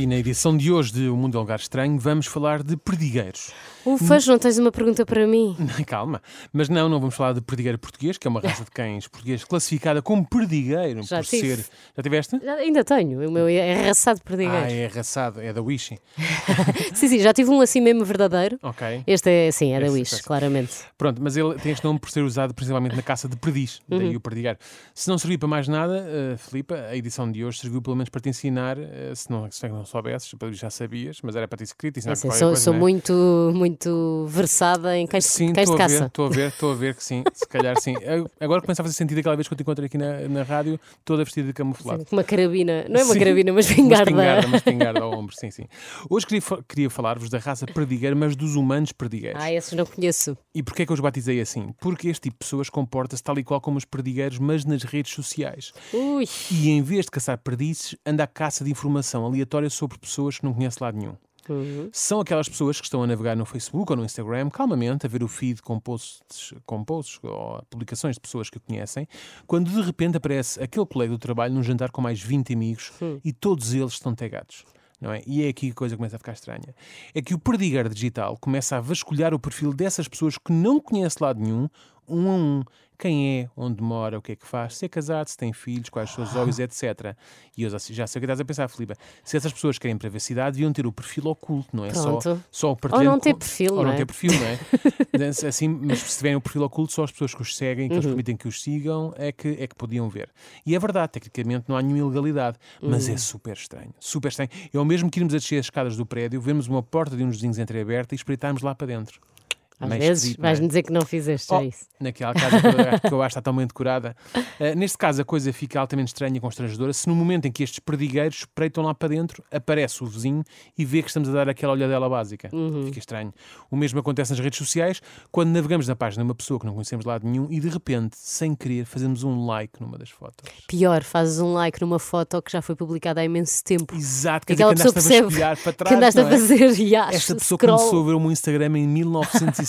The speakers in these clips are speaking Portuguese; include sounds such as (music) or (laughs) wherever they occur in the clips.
E na edição de hoje de O Mundo é um Lugar Estranho vamos falar de perdigueiros. Ufas, não tens uma pergunta para mim? (laughs) Calma, mas não, não vamos falar de perdigueiro português, que é uma raça de cães (laughs) português classificada como perdigueiro Já por tive. ser. Já tiveste? Já- ainda tenho, o meu é raçado perdigueiro. Ah, é raçado, é da Wishy. (laughs) Sim, sim, já tive um assim mesmo verdadeiro. Ok. Este é, sim, é da Wish, claramente. Pronto, mas ele tem este nome por ser usado principalmente na caça de perdiz, Uhum. daí o perdigueiro. Se não serviu para mais nada, uh, Filipe, a edição de hoje serviu pelo menos para te ensinar, uh, se, não, se não soubesses, visto já sabias, mas era para te escrito e ensinar Assim, qualquer sou coisa, sou não é? muito, muito versada em cães, Sim, cães de caça. estou a ver, estou a ver que sim, se calhar sim. (laughs) Agora começa a fazer sentido aquela vez que eu te encontrei aqui na, na rádio, toda vestida de camuflado. Com Uma carabina, não é uma Sim, carabina, mas (laughs) Uma pingarda. espingarda, uma espingarda ao (laughs) ombro, sim, sim. Hoje queria, queria falar-vos da raça perdigueira, mas dos humanos perdigueiros. Ah, esses não conheço. E porquê é que eu os batizei assim? Porque este tipo de pessoas comporta-se tal e qual como os perdigueiros, mas nas redes sociais. Ui, E em vez de caçar perdizes, anda à caça de informação aleatória sobre pessoas que não conhece lado nenhum. São aquelas pessoas que estão a navegar no Facebook ou no Instagram, calmamente, a ver o feed com posts, com posts ou publicações de pessoas que conhecem, quando de repente aparece aquele colega do trabalho num jantar com mais 20 amigos e todos eles estão tagados. Não é? E é aqui que a coisa começa a ficar estranha. É que o perdigueiro digital começa a vasculhar o perfil dessas pessoas que não conhece lado nenhum, um a um. Quem é, onde mora, o que é que faz, se é casado, se tem filhos, quais são os hobbies, etc. E eu já sei o que estás a pensar, Filipe. Se essas pessoas querem privacidade, deviam ter o perfil oculto, não é? Só, Pronto. só o partilhando Ou não ter perfil, Ou não é? ter perfil, não é? (laughs) assim, mas se tiverem o perfil oculto, só as pessoas que os seguem, que eles Uhum. permitem que os sigam, é que, é que podiam ver. E é verdade, tecnicamente não há nenhuma ilegalidade, mas Uhum. é super estranho. Super estranho. É o mesmo que irmos a descer as escadas do prédio, vermos uma porta de uns vizinhos entreaberta e espreitarmos lá para dentro. Às vezes não é? vais-me dizer que não fizeste, Oh, é isso. Naquela casa que eu, (laughs) que eu acho que está tão bem decorada. Uh, neste caso, a coisa fica altamente estranha e constrangedora se no momento em que estes perdigueiros espreitam lá para dentro, aparece o vizinho e vê que estamos a dar aquela olhadela básica. Fica estranho. O mesmo acontece nas redes sociais, quando navegamos na página de uma pessoa que não conhecemos de lado nenhum e de repente, sem querer, fazemos um like numa das fotos. Pior, fazes um like numa foto que já foi publicada há imenso tempo. Exato, quer E dizer aquela que pessoa andaste a percebe vasculhar para (laughs) trás. que andaste não a é? fazer (laughs) e Esta pessoa scroll. começou a ver o meu Instagram em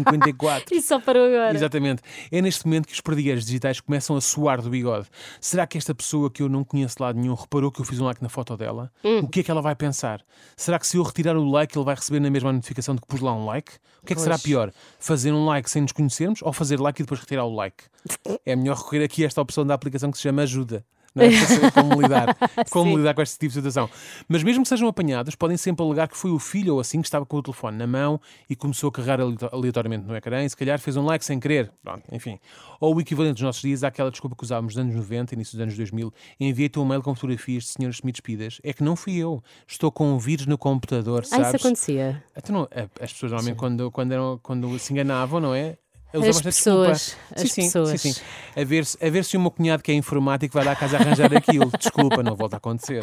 1954. (laughs) E só parou agora. Exatamente. É neste momento que os perdigueiros digitais começam a suar do bigode. Será que esta pessoa que eu não conheço de lado nenhum reparou que eu fiz um like na foto dela? Hum. O que é que ela vai pensar? Será que se eu retirar o like ele vai receber na mesma notificação de que pus lá um like? O que é que será Pois. pior? Fazer um like sem nos conhecermos ou fazer like e depois retirar o like? (laughs) É melhor recorrer aqui a esta opção da aplicação que se chama Ajuda. Não é? Saber como lidar, (laughs) como lidar com este tipo de situação. Mas mesmo que sejam apanhados, podem sempre alegar que foi o filho ou assim que estava com o telefone na mão e começou a carregar aleato- aleatoriamente no ecrã e se calhar fez um like sem querer. Pronto, enfim. Ou o equivalente dos nossos dias àquela desculpa que usávamos nos anos 90, início dos anos 2000, enviei-te um mail com fotografias de senhoras semi-despidas. É que não fui eu. Estou com um vírus no computador, Ah, sabes? isso acontecia. Então, as pessoas normalmente quando, quando, eram, quando se enganavam, não é? As esta desculpa. pessoas, as sim, pessoas. Sim, sim. A ver, se, a ver se o meu cunhado que é informático vai lá à casa arranjar aquilo. (laughs) Desculpa, não volta a acontecer.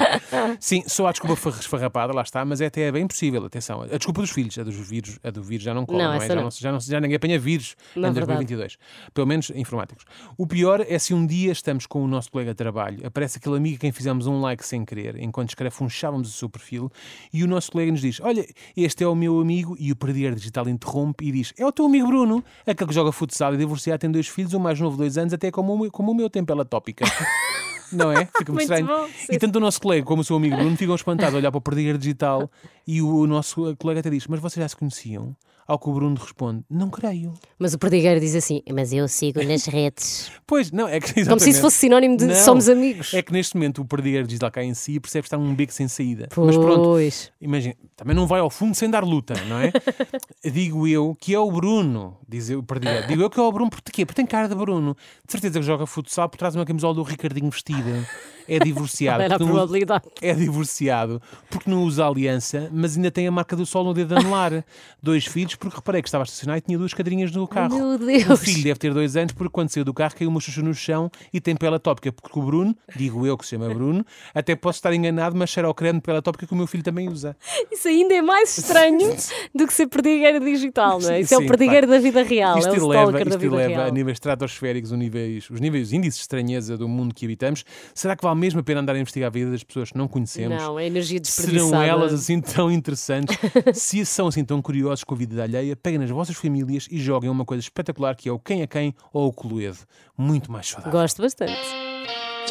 Sim, só há desculpa fa- esfarrapada, lá está, mas é até bem possível, atenção. A desculpa dos filhos, a dos vírus, a do vírus já não cola, Não, não, é? Já, não. não, já, não, já ninguém apanha vírus Não, em verdade. 2022. Pelo menos informáticos. O pior é se um dia estamos com o nosso colega de trabalho, aparece aquele amigo a quem fizemos um like sem querer, enquanto escarafunchávamos o seu perfil, e o nosso colega nos diz: Olha, este é o meu amigo, e o perdigueiro digital interrompe e diz: É o teu amigo Bruno, aquele que joga futsal e divorciado, tem dois filhos, o mais novo, dois anos, até como o meu, como o meu tem pela tópica. (laughs) Não é? Fica muito Muito estranho. bom. E tanto o nosso colega como o seu amigo Bruno ficam espantados a olhar para o perdigueiro digital e o nosso colega até diz: Mas vocês já se conheciam? Ao que o Bruno responde: Não creio. Mas o perdigueiro diz assim: Mas eu sigo nas (laughs) redes. Pois, não, é que Como se exatamente. isso fosse sinónimo de Não, somos amigos. É que neste momento o perdigueiro digital cá em si percebe estar num beco sem saída. Mas pronto, Pois. imagina, também não vai ao fundo sem dar luta, não é? (laughs) Digo eu que é o Bruno, diz o perdigueiro. Digo eu que é o Bruno, porquê? Porque tem cara de Bruno. De certeza que joga futsal por trás de uma camisola do Ricardinho vestida. É divorciado. (laughs) Era a probabilidade. é divorciado porque não usa aliança, mas ainda tem a marca do sol no dedo anular. Dois filhos, porque reparei que estava a estacionar e tinha duas cadeirinhas no carro. Meu O Deus. filho deve ter dois anos, porque quando saiu do carro caiu uma xuxa no chão e tem pela tópica, porque o Bruno, digo eu que se chama Bruno, até posso estar enganado, mas cheira ao creme pela tópica que o meu filho também usa. Isso ainda é mais estranho do que ser perdigueiro digital, não é? Isso é Sim, o perdigueiro claro. da vida real, é o Isto stalker eleva, da isto vida eleva a real. níveis estratosféricos os níveis, os níveis índices de estranheza do mundo que habitamos. Será que vale mesmo a pena andar a investigar a vida das pessoas que não conhecemos? Não, é energia desperdiçada. Serão elas assim tão interessantes? (laughs) Se são assim tão curiosos com a vida da alheia, peguem nas vossas famílias e joguem uma coisa espetacular que é o quem é quem ou o Cluedo. Muito mais saudável. Gosto bastante.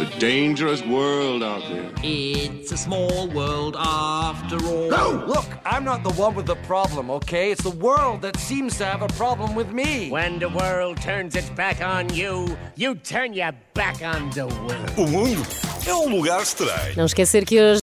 It's a dangerous world out there. It's a small world after all. No! Look, I'm not the one with the problem, okay? It's the world that seems to have a problem with me. When the world turns its back on you, you turn your back on the world. O mundo é um lugar estranho. Não esquecer que hoje